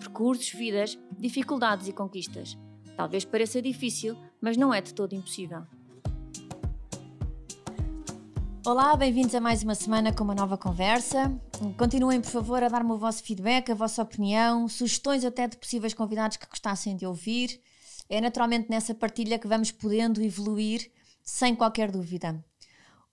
Percursos, vidas, dificuldades e conquistas. Talvez pareça difícil, mas não é de todo impossível. Olá, bem-vindos a mais uma semana com uma nova conversa. Continuem, por favor, a dar-me o vosso feedback, a vossa opinião, sugestões até de possíveis convidados que gostassem de ouvir. É naturalmente nessa partilha que vamos podendo evoluir, sem qualquer dúvida.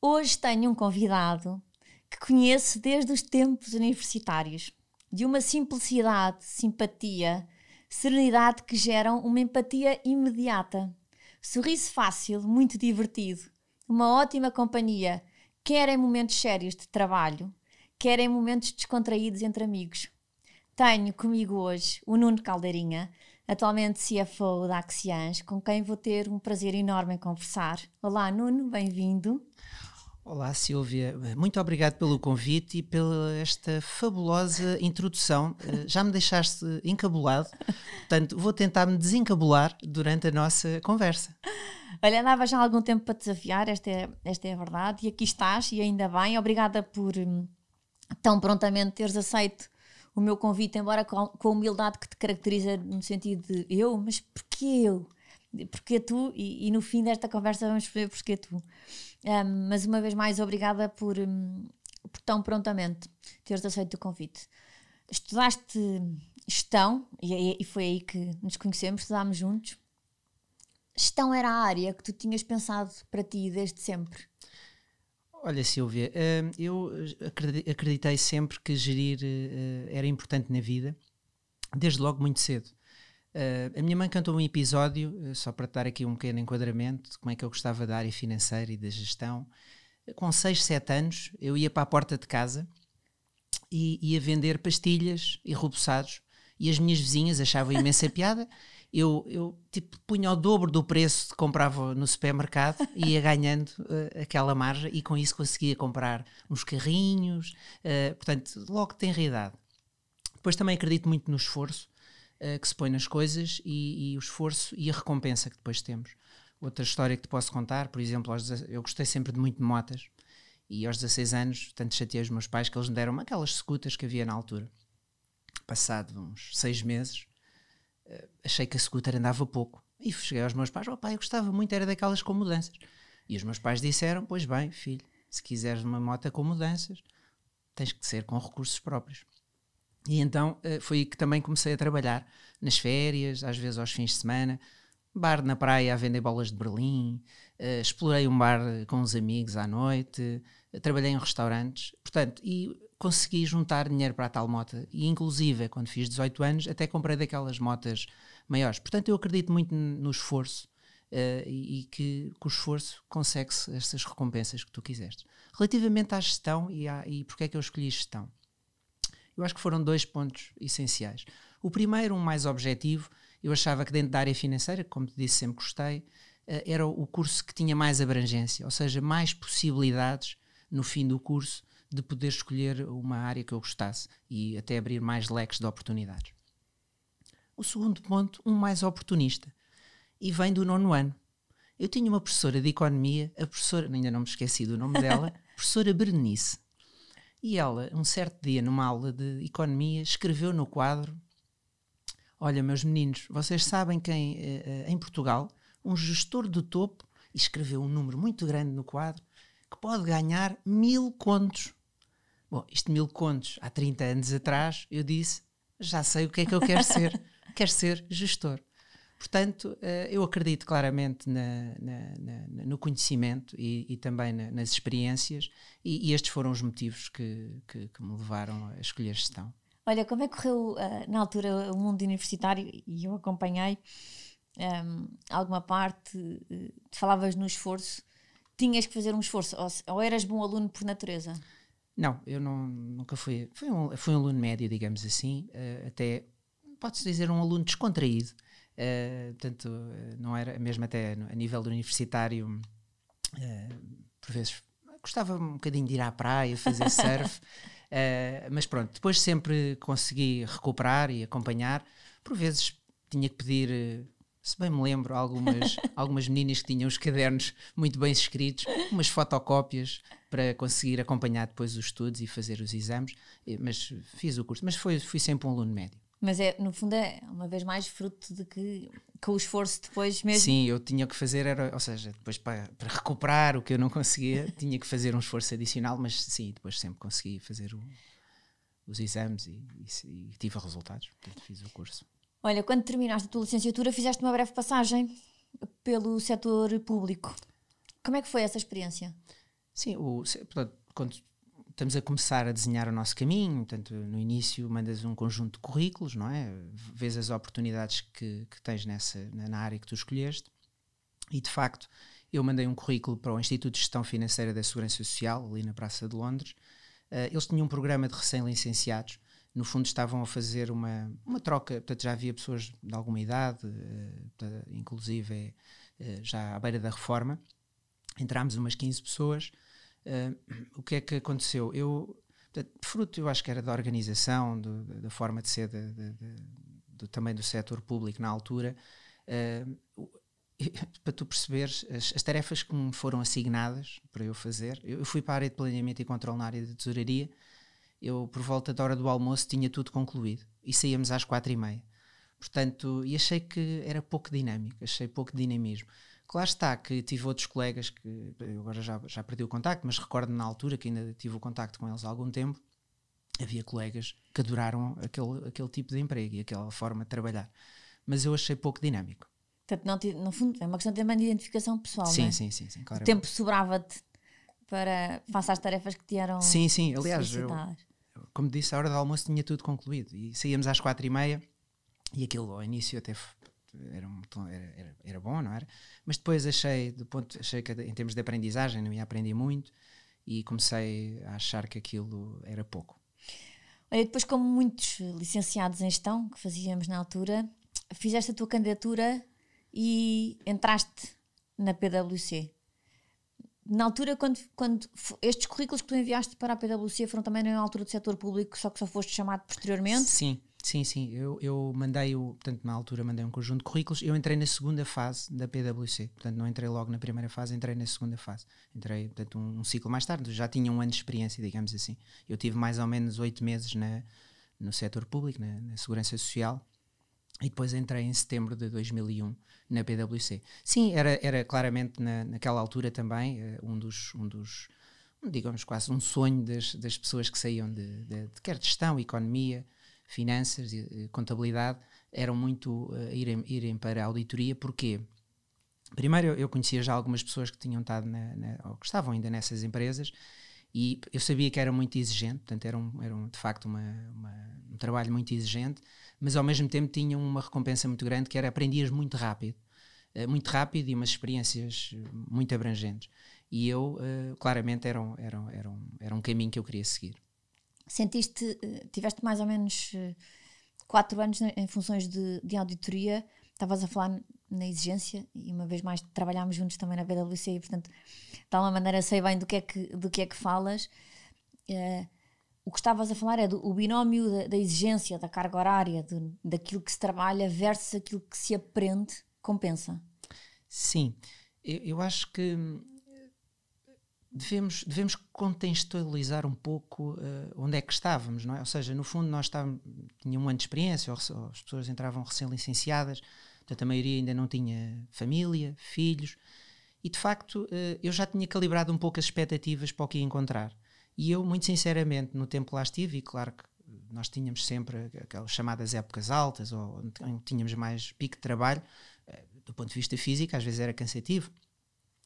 Hoje tenho um convidado que conheço desde os tempos universitários de uma simplicidade, simpatia, serenidade que geram uma empatia imediata. Sorriso fácil, muito divertido, uma ótima companhia, quer em momentos sérios de trabalho, quer em momentos descontraídos entre amigos. Tenho comigo hoje o Nuno Caldeirinha, atualmente CFO da Axians, com quem vou ter um prazer enorme em conversar. Olá, Nuno, bem-vindo. Olá, Silvia. Muito obrigado pelo convite e pela esta fabulosa introdução. Eh, já me deixaste encabulado, portanto, vou tentar me desencabular durante a nossa conversa. Olha, andava já há algum tempo para desafiar, esta é, esta é a verdade, e aqui estás, e ainda bem. Obrigada por hum, tão prontamente teres aceito o meu convite, embora com, a humildade que te caracteriza no sentido de eu, mas porquê eu? Porquê tu? E, e no fim desta conversa vamos perceber porquê tu. Um, mas uma vez mais, obrigada por, um, por tão prontamente teres aceito o convite. Estudaste gestão, e, e foi aí que nos conhecemos, estudámos juntos. Gestão era a área que tu tinhas pensado para ti desde sempre? Olha, Silvia, hum, eu acreditei sempre que gerir eh, era importante na vida, desde logo muito cedo. Uh, a minha mãe cantou um episódio, uh, só para dar aqui um pequeno enquadramento de como é que eu gostava da área financeira e da gestão. Com 6, 7 anos, eu ia para a porta de casa e ia vender pastilhas e rubuçados. E as minhas vizinhas achavam imensa piada. Eu, eu tipo, punha o dobro do preço que comprava no supermercado e ia ganhando uh, aquela margem e com isso conseguia comprar uns carrinhos. portanto, logo tem realidade. Depois também acredito muito no esforço uh, que se põe nas coisas e, e, o esforço e a recompensa que depois temos. Outra história que te posso contar, por exemplo, aos, eu gostei sempre de muito de motas e aos 16 anos, tanto chateei os meus pais que eles me deram aquelas scooters que havia na altura. Passado uns seis meses, uh, achei que a scooter andava pouco e cheguei aos meus pais: oh, pai, eu gostava muito, era daquelas com mudanças. E os meus pais disseram: Pois bem, filho, se quiseres uma moto com mudanças, tens que ser com recursos próprios. E então eh, foi aí que também comecei a trabalhar nas férias, às vezes aos fins de semana, bar na praia a vender bolas de Berlim, uh, explorei um bar com uns amigos à noite, uh, trabalhei em restaurantes, portanto, e consegui juntar dinheiro para a tal moto. E inclusive, quando fiz 18 anos, até comprei daquelas motas maiores. Portanto, eu acredito muito no esforço e, que com o esforço consegue-se estas recompensas que tu quiseste. Relativamente à gestão e, à, e porque é que eu escolhi gestão? Eu acho que foram dois pontos essenciais. O primeiro, um mais objetivo, eu achava que dentro da área financeira, como te disse, sempre gostei, eh, era o curso que tinha mais abrangência, ou seja, mais possibilidades no fim do curso de poder escolher uma área que eu gostasse e até abrir mais leques de oportunidades. O segundo ponto, um mais oportunista, e vem do nono ano. Eu tinha uma professora de economia, a professora, ainda não me esqueci do nome dela, professora Berenice. E ela, um certo dia, numa aula de economia, escreveu no quadro: Olha, meus meninos, vocês sabem quem eh, eh, em Portugal, um gestor do topo, e escreveu um número muito grande no quadro, que pode ganhar mil contos. Bom, isto mil contos, há 30 anos atrás, eu disse: já sei o que é que eu quero ser. quero ser gestor. Portanto, uh, eu acredito claramente na, na, na, no conhecimento e, e também nas experiências, e, e, estes foram os motivos que, que, que, me levaram a escolher gestão. Olha, como é que correu uh, na altura o mundo universitário? E eu acompanhei um, ehm, alguma parte, uh, falavas no esforço, tinhas que fazer um esforço, ou, ou eras bom aluno por natureza? Não, eu não, nunca fui. Fui um, fui um aluno médio, digamos assim, até pode-se dizer, um aluno descontraído. Uh, portanto, não era mesmo até a nível universitário, uh, por vezes gostava um bocadinho de ir à praia, fazer surf, uh, mas pronto, depois sempre consegui recuperar e acompanhar. Por vezes tinha que pedir se bem me lembro, algumas, algumas meninas que tinham os cadernos muito bem escritos, umas fotocópias para conseguir acompanhar depois os estudos e fazer os exames, mas fiz o curso, mas foi, fui sempre um aluno médio. Mas é, no fundo, é uma vez mais fruto de que com o esforço depois mesmo. Sim, eu tinha que fazer, era, ou seja, depois para, para recuperar o que eu não conseguia, tinha que fazer um esforço adicional, mas sim, depois sempre consegui fazer o, os exames e, e, e tive resultados, portanto fiz o curso. Olha, quando terminaste a tua licenciatura, fizeste uma breve passagem pelo setor público. Como é que foi essa experiência? Sim, o, portanto, quando estamos a começar a desenhar o nosso caminho, portanto, no início mandas um conjunto de currículos, não é? Vês as oportunidades que, que tens nessa, na área que tu escolheste. E, de facto, eu mandei um currículo para o Instituto de Gestão Financeira da Segurança Social, ali na Praça de Londres. Uh, eles tinham um programa de recém-licenciados. No fundo estavam a fazer uma, uma troca, portanto já havia pessoas de alguma idade, uh, inclusive uh, já à beira da reforma, entramos umas 15 pessoas, uh, o que é que aconteceu? Eu, fruto eu acho que era da organização, do, da forma de ser de, de, de, do, também do setor público na altura, para tu perceberes as, as, tarefas que me foram assignadas para eu fazer, eu, eu fui para a área de planeamento e controle na área de tesouraria, eu por volta da hora do almoço tinha tudo concluído e saíamos às quatro e meia. Portanto, e achei que era pouco dinâmico, achei pouco dinamismo. Claro está que tive outros colegas que eu agora já, já perdi o contacto, mas recordo na altura que ainda tive o contacto com eles há algum tempo. Havia colegas que adoraram aquele, aquele tipo de emprego e aquela forma de trabalhar. Mas eu achei pouco dinâmico. Portanto, não, no fundo, é uma questão também de identificação pessoal. Sim, não é? sim, sim, sim. Claro, o tempo sobrava-te para fazer as tarefas que te eram. Sim, sim. Aliás, eu, como disse, a hora do almoço tinha tudo concluído e saíamos às quatro e meia e aquilo ao início até era, era, era, era, bom, não era? Mas depois achei, do ponto, achei que em termos de aprendizagem não ia aprender muito e comecei a achar que aquilo era pouco. Olha, depois, como muitos licenciados em gestão que fazíamos na altura, fizeste a tua candidatura e entraste na PwC na altura, quando, quando estes currículos que tu enviaste para a PwC foram também na altura do setor público, só que só foste chamado posteriormente? Sim, sim, sim. Eu, eu mandei, o, portanto, na altura mandei um conjunto de currículos. Eu entrei na segunda fase da PwC, portanto, não entrei logo na primeira fase, entrei na segunda fase. Entrei, portanto, um, um ciclo mais tarde, já tinha um ano de experiência, digamos assim. Eu tive mais ou menos oito meses na, no setor público, na, na Segurança Social, e depois entrei em setembro de 2001 na PwC. Sim, era, era claramente na, naquela altura também uh, um dos, um dos, digamos quase um sonho das, das pessoas que saíam de, de, de quer de gestão, economia, finanças, e, contabilidade, eram muito uh, irem, irem para a auditoria, porquê? Primeiro, eu conhecia já algumas pessoas que tinham estado na, na, ou que estavam ainda nessas empresas e eu sabia que era muito exigente, portanto, era, um, era um, de facto uma, uma, um trabalho muito exigente mas ao mesmo tempo tinham uma recompensa muito grande que era aprendias muito rápido, uh, muito rápido e umas experiências eh, muito abrangentes. E eu, claramente, era um, era, um, era, um, era um caminho que eu queria seguir. Sentiste, tiveste mais ou menos quatro anos em funções de, de auditoria, estavas a falar na exigência e uma vez mais trabalhámos juntos também na PwC e portanto de alguma maneira sei bem do que é que, do que, é que falas. Uh, o que estavas a falar é do o binómio da, da, exigência, da carga horária, de, daquilo que se trabalha versus aquilo que se aprende, compensa. Sim, eu, eu acho que devemos, devemos contextualizar um pouco uh, onde é que estávamos, não é? Ou seja, no fundo nós estávamos, tinha um ano de experiência, ou, ou as pessoas entravam recém-licenciadas, portanto a maioria ainda não tinha família, filhos, e de facto uh, eu já tinha calibrado um pouco as expectativas para o que ia encontrar. E eu, muito sinceramente, no tempo lá estive, e claro que nós tínhamos sempre aquelas chamadas épocas altas, ou tínhamos mais pico de trabalho, eh, do ponto de vista físico, às vezes era cansativo.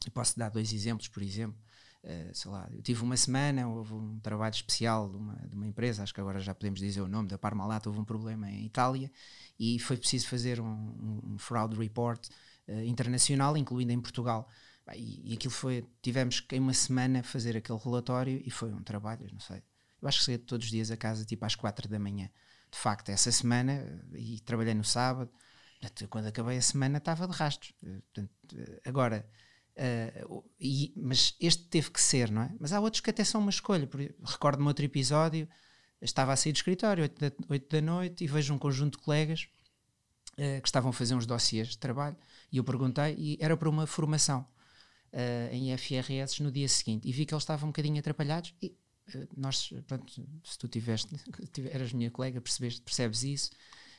Eu posso dar dois exemplos, por exemplo. Uh, sei lá, eu tive uma semana, houve um trabalho especial de uma, de uma empresa, acho que agora já podemos dizer o nome, da Parmalat, houve um problema em Itália e foi preciso fazer um, um, fraud report uh, internacional, incluindo em Portugal. E, e aquilo foi, tivemos em uma semana fazer aquele relatório e foi um trabalho, não sei. Eu acho que saía todos os dias a casa tipo às quatro da manhã, de facto, essa semana, e trabalhei no sábado, quando acabei a semana estava de rastros. Portanto, agora, uh, e, mas este teve que ser, não é? Mas há outros que até são uma escolha. Recordo-me outro episódio, estava a sair do escritório, 8 da, 8 da noite, e vejo um conjunto de colegas uh, que estavam a fazer uns dossiês de trabalho, e eu perguntei, e era para uma formação uh, em FRS no dia seguinte, e vi que eles estavam um bocadinho atrapalhados, e nós, pronto, se tu tiveste, eras minha colega, percebes isso,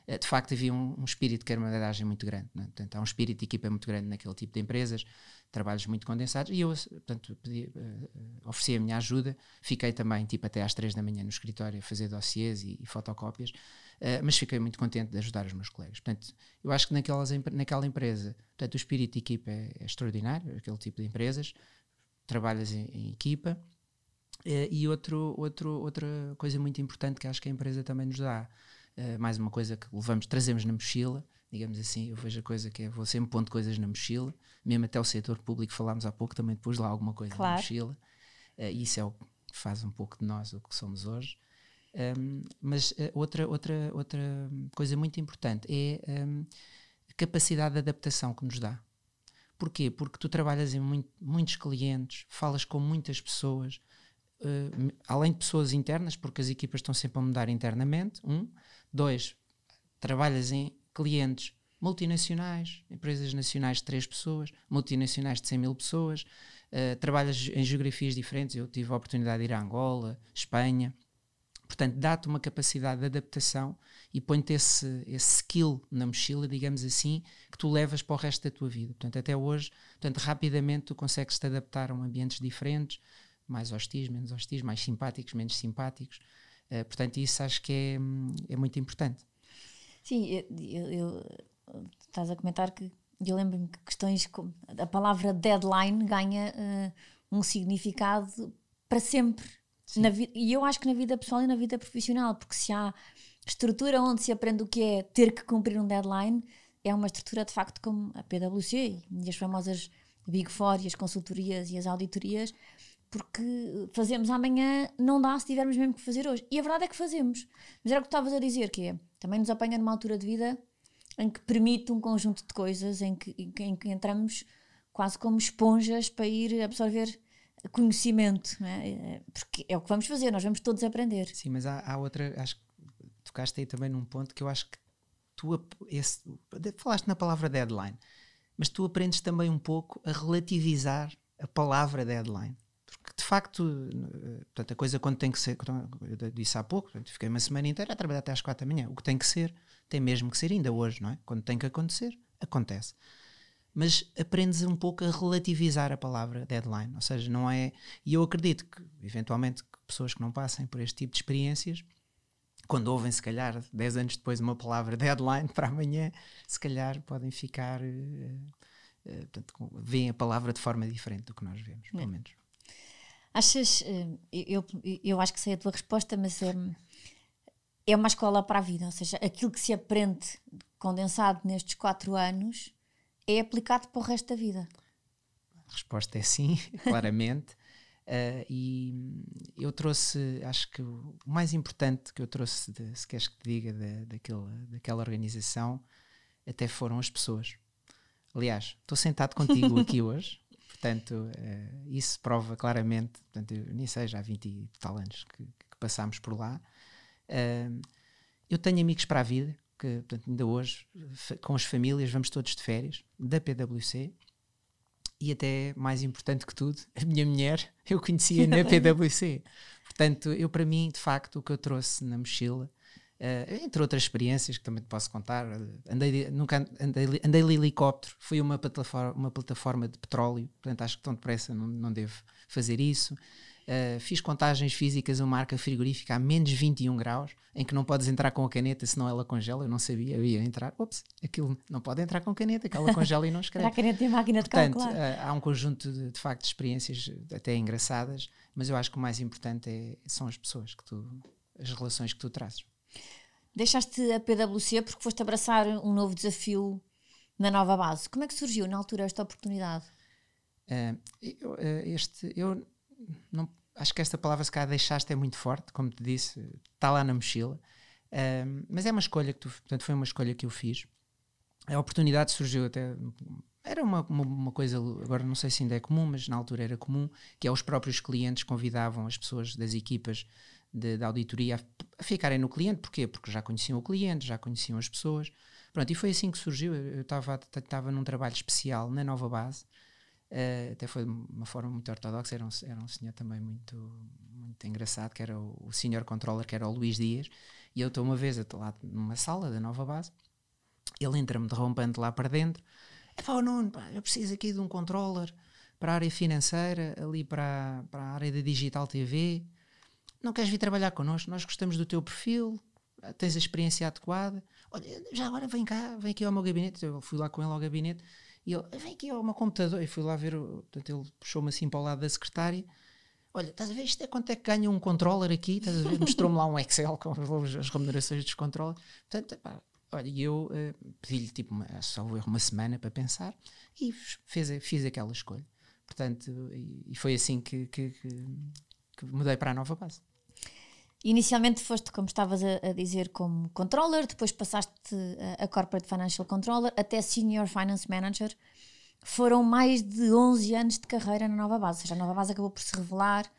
de facto havia um, um espírito de camaradagem muito grande. Né? Portanto, há um espírito de equipa muito grande naquele tipo de empresas, trabalhos muito condensados, e eu, portanto, pedi, uh, ofereci a minha ajuda, fiquei também, tipo, até às três da manhã no escritório a fazer dossiês e, e fotocópias, uh, mas fiquei muito contente de ajudar os meus colegas. Portanto, eu acho que naquelas, naquela empresa, portanto, o espírito de equipa é, é extraordinário, aquele tipo de empresas, trabalhas em, em equipa, e outro, outro, outra coisa muito importante que acho que a empresa também nos dá, uh, mais uma coisa que levamos, trazemos na mochila, digamos assim, eu vejo a coisa que é, vou sempre pondo coisas na mochila, mesmo até o setor público falámos há pouco, também depois lá alguma coisa claro. na mochila, uh, isso é o que faz um pouco de nós o que somos hoje. Um, mas uh, outra, outra, outra coisa muito importante é um, a capacidade de adaptação que nos dá. Porquê? Porque tu trabalhas em muito, muitos clientes, falas com muitas pessoas, uh, além de pessoas internas, porque as equipas estão sempre a mudar internamente, um, Dois, trabalhas em clientes multinacionais, empresas nacionais de três pessoas, multinacionais de 100 mil pessoas, uh, trabalhas em geografias diferentes. Eu tive a oportunidade de ir a Angola, Espanha. Portanto, dá-te uma capacidade de adaptação e põe-te esse, esse skill na mochila, digamos assim, que tu levas para o resto da tua vida. Portanto, até hoje, portanto, rapidamente tu consegues te adaptar a ambientes diferentes, mais hostis, menos hostis, mais simpáticos, menos simpáticos. Uh, portanto, isso acho que é, é muito importante. Sim, eu, eu, estás a comentar que eu lembro-me que questões como a palavra deadline ganha uh, um significado para sempre. Na e eu acho que na vida pessoal e na vida profissional, porque se há estrutura onde se aprende o que é ter que cumprir um deadline, é uma estrutura de facto como a PwC e as famosas Big Four e as consultorias e as auditorias porque fazemos amanhã não dá se tivermos mesmo que fazer hoje. E a verdade é que fazemos. Mas era o que estavas a dizer, que é, também nos apanha numa altura de vida em que permite um conjunto de coisas em que, em que, entramos quase como esponjas para ir absorver conhecimento, é? é? porque é o que vamos fazer, nós vamos todos aprender. Sim, mas há, há outra, acho que tocaste aí também num ponto que eu acho que tu, esse, falaste na palavra deadline, mas tu aprendes também um pouco a relativizar a palavra deadline. Porque de facto, portanto, a coisa quando tem que ser, eu disse há pouco, portanto, fiquei uma semana inteira a trabalhar até às quatro da manhã. O que tem que ser, tem mesmo que ser ainda hoje, não é? Quando tem que acontecer, acontece. Mas aprendes um pouco a relativizar a palavra deadline, ou seja, não é. E eu acredito que, eventualmente, que pessoas que não passem por este tipo de experiências, quando ouvem, se calhar, 10 anos depois, uma palavra deadline para amanhã, se calhar podem ficar. Uh, uh, portanto, veem a palavra de forma diferente do que nós vemos, pelo menos. Achas, eh, eu, eu acho que sei a tua resposta, mas é, é uma escola para a vida, ou seja, aquilo que se aprende condensado nestes quatro anos é aplicado para o resto da vida. A resposta é sim, claramente. Uh, e eu trouxe, acho que o mais importante que eu trouxe, de, se queres que te diga, da, daquela, daquela organização, até foram as pessoas. Aliás, estou sentado contigo aqui hoje Portanto, uh, isso prova claramente, portanto, eu nem sei, já há 20 e tal anos que, que passámos por lá. Uh, eu tenho amigos para a vida, que portanto, ainda hoje, com as famílias, vamos todos de férias, da PwC, e até mais importante que tudo, a minha mulher eu conhecia na PwC. Portanto, eu para mim, de facto, o que eu trouxe na mochila Uh, entre outras experiências que também te posso contar, andei, nunca andei, andei de helicóptero, fui uma plataforma, uma plataforma de petróleo, portanto acho que tão depressa não, não devo fazer isso. Uh, fiz contagens físicas a uma marca frigorífica a menos 21 graus, em que não podes entrar com a caneta, senão ela congela. Eu não sabia, eu ia entrar. Ops, aquilo não pode entrar com caneta, que ela congela e não escreve. a caneta e a máquina de Portanto, calcular. Uh, há um conjunto de, de facto de experiências até engraçadas, mas eu acho que o mais importante é, são as pessoas que tu, as relações que tu trazes. Deixaste a PwC porque foste abraçar um novo desafio na nova base. Como é que surgiu na altura esta oportunidade? Uh, eu, uh, este, eu não, acho que esta palavra, se calhar, deixaste é muito forte, como te disse, está lá na mochila. Um, mas é uma escolha que tu, portanto, foi uma escolha que eu fiz. A oportunidade surgiu até. Era uma, uma, uma, coisa, agora não sei se ainda é comum, mas na altura era comum, que é os próprios clientes convidavam as pessoas das equipas de, de auditoria a, ficarem no cliente. Porquê? Porque já conheciam o cliente, já conheciam as pessoas. Pronto, e foi assim que surgiu. Eu estava num trabalho especial na nova base, uh, até foi de uma forma muito ortodoxa. Era um, era um senhor também muito, muito engraçado, que era o, o senior controller, que era o Luís Dias. E eu estou uma vez lá numa sala da nova base, ele entra-me derrompendo lá para dentro. É pá, Nuno, pá, eu preciso aqui de um controller para a área financeira, ali para, para a área da Digital TV. Não queres vir trabalhar connosco? Nós gostamos do teu perfil, tens a experiência adequada. Olha, já agora vem cá, vem aqui ao meu gabinete. Eu fui lá com ele ao gabinete e ele, vem aqui ao meu computador. E fui lá ver, portanto, ele puxou-me assim para o lado da secretária Olha, estás a ver isto é quanto é que ganha um controller aqui? Estás a ver? Mostrou-me lá um Excel com as remunerações dos controllers. Portanto, pá, olha, eu uh, pedi-lhe tipo uma, só uma semana para pensar e fez, fiz aquela escolha. Portanto, e, e foi assim que, que, que, que, mudei para a nova base. Inicialmente foste, como estavas a, a dizer, como controller, depois passaste a, a Corporate Financial Controller até Senior Finance Manager foram mais de 11 anos de carreira na Nova Base. Ou seja, a Nova Base acabou por se revelar,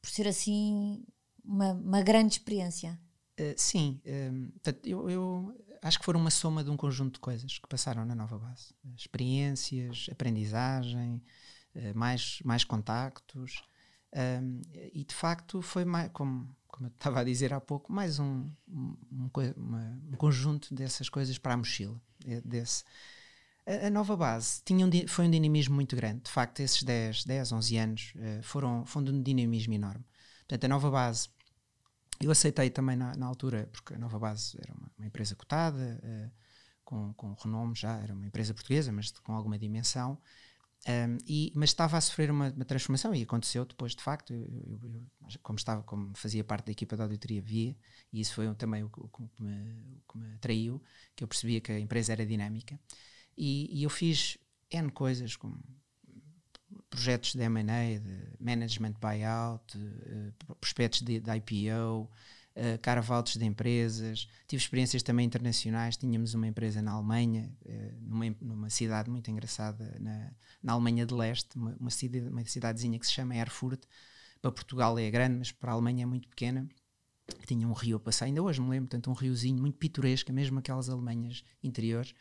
por ser assim uma, uma grande experiência. Uh, sim, uh, eu, eu, acho que foram uma soma de um conjunto de coisas que passaram na Nova Base: experiências, aprendizagem, uh, mais, mais contactos. E de facto foi mais, como, como eu estava a dizer há pouco, mais um, um, um, conjunto dessas coisas para a mochila. Desse, a, a nova base tinha um, foi um dinamismo muito grande. De facto, esses 10, 10 11 anos uh, foram, foram de um dinamismo enorme. Portanto, a nova base, eu aceitei também na, na altura, porque a nova base era uma, uma empresa cotada, uh, com, com renome já, era uma empresa portuguesa, mas com alguma dimensão. Um, e, mas estava a sofrer uma, uma, transformação e aconteceu depois de facto eu, eu, eu, como estava como fazia parte da equipa da auditoria via e isso foi também o, o, que me, o, que me, atraiu que eu percebia que a empresa era dinâmica. E, e eu fiz N coisas, como projetos de M&A, de management buyout, uh, prospectos de, de IPO, uh, eh, de empresas, tive experiências também internacionais, tínhamos uma empresa na Alemanha, uh, numa, numa, cidade muito engraçada, na, na Alemanha de Leste, uma, uma, cidade, uma cidadezinha que se chama Erfurt, para Portugal é grande, mas para a Alemanha é muito pequena, que tinha um rio a passar, ainda hoje me lembro, portanto um riozinho muito pitoresco, mesmo aquelas Alemanhas interiores,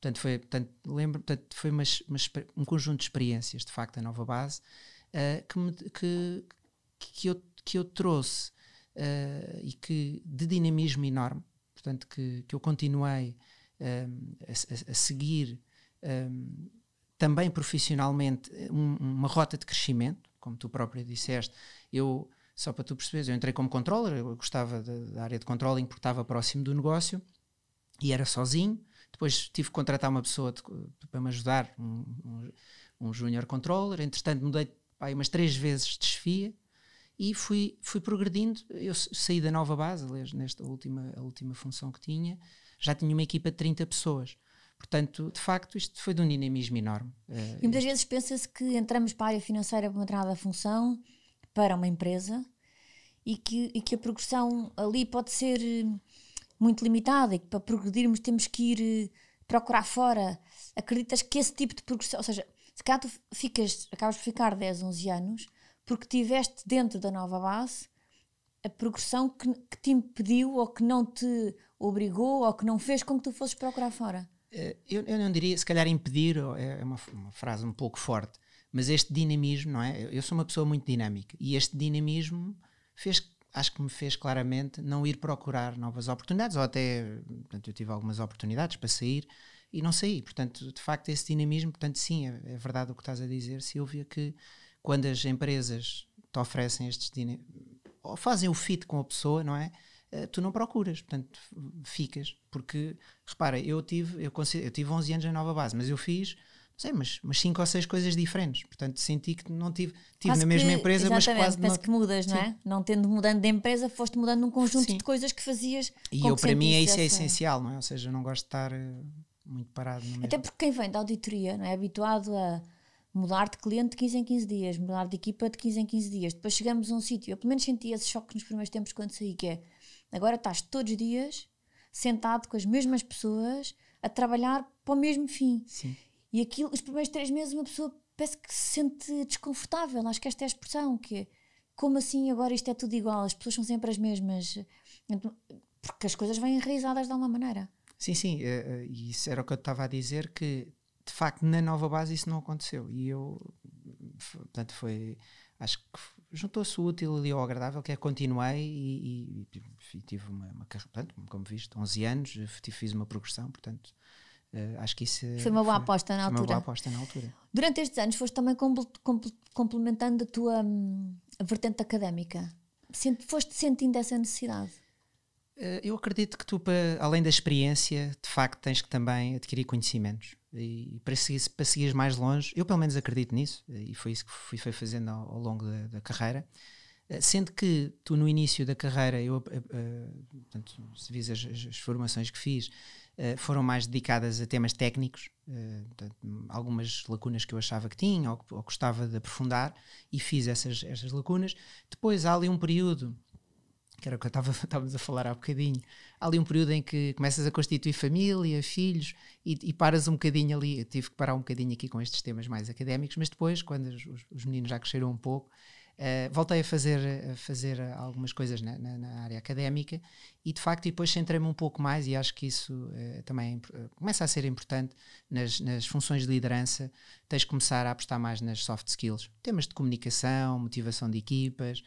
Portanto, foi, portanto, lembro, portanto, foi uma, uma, um conjunto de experiências, de facto, a nova base, uh, que, me, que, que, eu, que eu trouxe uh, e que de dinamismo enorme, portanto, que, que eu continuei um, eh, a, a, seguir um, também profissionalmente um, uma rota de crescimento, como tu próprio disseste, eu só para tu perceberes, eu entrei como controller, eu gostava da área de controlling porque estava próximo do negócio e era sozinho, depois tive que contratar uma pessoa de, para me ajudar, um, um, um junior controller. Entretanto, mudei pá, umas três vezes de desfia e fui, fui progredindo. Eu saí da nova base, aliás, nesta última, a última função que tinha, já tinha uma equipa de 30 pessoas. Portanto, de facto, isto foi de um dinamismo enorme. E muitas vezes pensa-se que entramos para a área financeira para uma determinada função, para uma empresa, e que, e que a progressão ali pode ser muito limitada e que para progredirmos temos que ir eh, procurar fora. Acreditas que esse tipo de progressão, ou seja, se calhar tu ficas, acabas por ficar 10, 11 anos porque tiveste dentro da nova base a progressão que, que te impediu ou que não te obrigou ou que não fez com que tu fosses procurar fora? Eh, eu, eu não diria, se calhar impedir é uma, uma frase um pouco forte, mas este dinamismo, não é? Eu sou uma pessoa muito dinâmica e este dinamismo fez acho que me fez claramente não ir procurar novas oportunidades, ou até, portanto, eu tive algumas oportunidades para sair e não saí. Portanto, de facto, esse dinamismo, portanto, sim, é, é verdade o que estás a dizer, Silvia, que quando as empresas te oferecem estes ou fazem o fit com a pessoa, não é? Uh, tu não procuras, portanto, ficas. Porque, repara, eu tive, eu, eu tive 11 anos em Nova Base, mas eu fiz sei, mas, mas cinco ou seis coisas diferentes. Portanto, senti que não tive, tive na mesma que, empresa, mas quase parece não... que mudas, não é? Sim. Não tendo mudando de empresa, foste mudando um conjunto Sim. de coisas que fazias. E eu, para mim, é isso é essencial, não é? Ou seja, eu não gosto de estar uh, muito parado. Até porque quem vem da auditoria não é habituado a mudar de cliente de 15 em 15 dias, mudar de equipa de 15 em 15 dias. Depois chegamos a um sítio, eu pelo menos senti esse choque nos primeiros tempos quando saí, que é agora estás todos os dias sentado com as mesmas pessoas a trabalhar para o mesmo fim. Sim. E aquilo, os primeiros três meses, uma pessoa parece que se sente desconfortável. Acho que esta é a expressão, que é, como assim agora isto é tudo igual, as pessoas são sempre as mesmas. Porque as coisas vêm enraizadas de alguma maneira. Sim, sim, uh, uh, isso era o que eu estava a dizer, que de facto na nova base isso não aconteceu. E eu, portanto, foi, acho que juntou-se o útil e o agradável, que é continuei e, e, e tive uma, uma portanto, como viste, 11 anos, fiz uma progressão, portanto, uh, acho que isso foi uma boa foi, aposta na altura. Uma boa aposta na altura. Durante estes anos foste também complementando a tua hum, vertente académica. Foste sentindo essa necessidade? Uh, eu acredito que tu, além da experiência, de facto tens que também adquirir conhecimentos e para seguir, para seguir mais longe, eu pelo menos acredito nisso, e foi isso que fui, fazendo ao, ao longo da, da, carreira. Eh, sendo que tu, no início da carreira, eu, uh, portanto, se vis as, as, formações que fiz, uh, foram mais dedicadas a temas técnicos, uh, portanto, algumas lacunas que eu achava que tinha ou, ou gostava de aprofundar, e fiz essas, essas lacunas. Depois há ali um período que era o que estávamos a falar há bocadinho, há ali um período em que começas a constituir família, filhos, e, e, paras um bocadinho ali, eu tive que parar um bocadinho aqui com estes temas mais académicos, mas depois, quando os, os meninos já cresceram um pouco, uh, voltei a fazer, a fazer algumas coisas na, na, na, área académica, e de facto, depois centrei-me um pouco mais, e acho que isso uh, também uh, começa a ser importante nas, nas funções de liderança, tens de começar a apostar mais nas soft skills, temas de comunicação, motivação de equipas,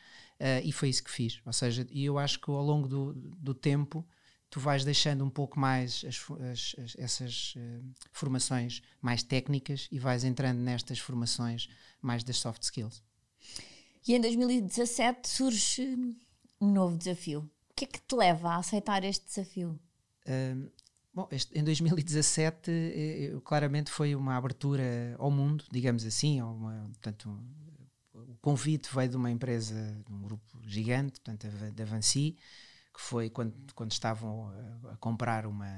e foi isso que fiz. Ou seja, e eu acho que ao longo do, do tempo tu vais deixando um pouco mais as, as, as, essas uh, formações mais técnicas e vais entrando nestas formações mais das soft skills. E em 2017 surge um novo desafio. O que é que te leva a aceitar este desafio? Uh, bom, este, em 2017 eu, claramente foi uma abertura ao mundo, digamos assim, uma, portanto, o convite veio de uma empresa, de um grupo gigante, portanto, da Vancy, que foi quando, quando estavam a, comprar uma,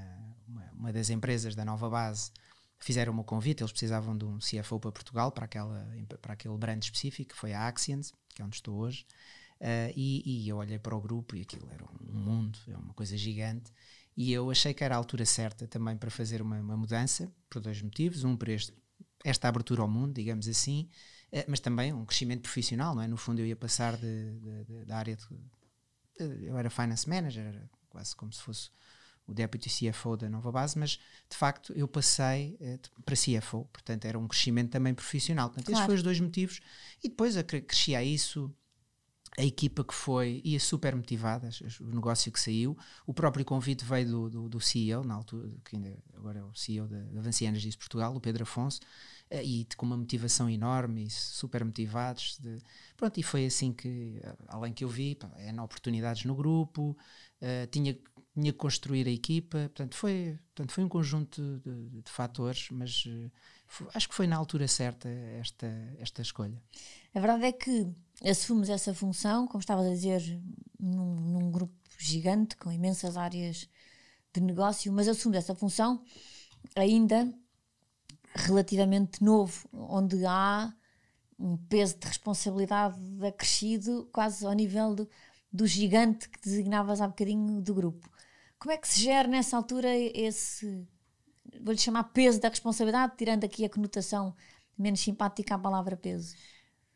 uma, uma, das empresas da nova base, fizeram o convite, eles precisavam de um CFO para Portugal, para, aquela, para aquele brand específico, que foi a Axians, que é onde estou hoje, uh, e, e, eu olhei para o grupo e aquilo era um mundo, é uma coisa gigante, e eu achei que era a altura certa também para fazer uma, uma mudança, por dois motivos, um por este, esta abertura ao mundo, digamos assim, eh, mas também um crescimento profissional, não é? No fundo, eu ia passar da área de. Eu era finance manager, era quase como se fosse o deputy CFO da nova base, mas de facto eu passei uh, para CFO, portanto era um crescimento também profissional. Portanto, claro. esses foram os dois motivos. E depois cresci a isso a equipa que foi ia super motivada, o negócio que saiu, o próprio convite veio do, do, do CEO, na altura, que ainda agora é o CEO da, Avanci Energies Portugal, o Pedro Afonso, eh, e com uma motivação enorme super motivados. De, pronto, e foi assim que, eh, além que eu vi, é oportunidades no grupo, uh, tinha, tinha que construir a equipa, portanto foi, portanto, foi um conjunto de, de, de fatores, mas uh, foi, acho que foi na altura certa esta, esta escolha. A verdade é que assumes essa função, como estavas a dizer, num, num grupo gigante, com imensas áreas de negócio, mas assumes essa função ainda relativamente novo, onde há um peso de responsabilidade acrescido quase ao nível do, do gigante que designavas há bocadinho do grupo. Como é que se gera nessa altura esse, vou-lhe chamar peso da responsabilidade, tirando aqui a conotação menos simpática à palavra peso?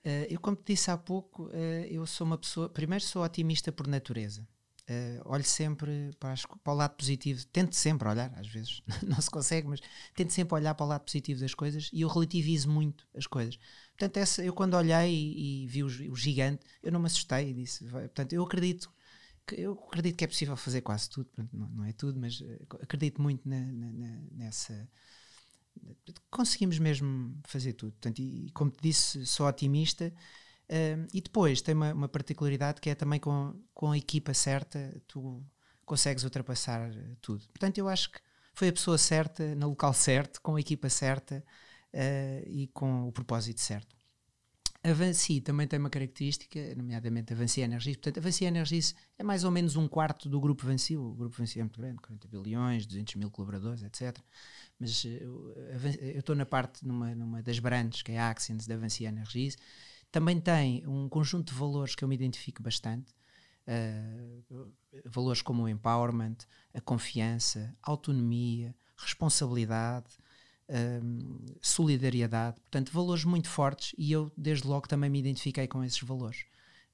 Uh, eu, como te disse há pouco, uh, eu sou uma pessoa, primeiro sou otimista por natureza. Uh, olho sempre para, para, o lado positivo, tento sempre olhar, às vezes não se consegue, mas tento sempre olhar para o lado positivo das coisas e eu relativizo muito as coisas. Portanto, essa, eu quando olhei e, e vi o, o, gigante, eu não me assustei e disse, portanto, eu acredito que, eu acredito que é possível fazer quase tudo, não, é tudo, mas acredito muito na, na, nessa. Conseguimos mesmo fazer tudo. Portanto, e, como te disse, sou otimista e depois tem uma, uma, particularidade que é também com, com a equipa certa, tu consegues ultrapassar tudo. Portanto, eu acho que foi a pessoa certa, no local certo, com a equipa certa uh, e com o propósito certo. A também tem uma característica, nomeadamente a Vancy Energies. Portanto, a Vancy Energies é mais ou menos um quarto do grupo Vancy. O grupo Vancy é muito grande, 40 bilhões, 200 mil colaboradores, etc. Mas uh, eu estou na parte, numa, numa das branches, que é a Axions da Vancy Energies, também tem um conjunto de valores que eu me identifico bastante. Uh, valores como o empowerment, a confiança, a autonomia, responsabilidade, um, solidariedade, portanto, valores muito fortes e eu, desde logo, também me identifiquei com esses valores.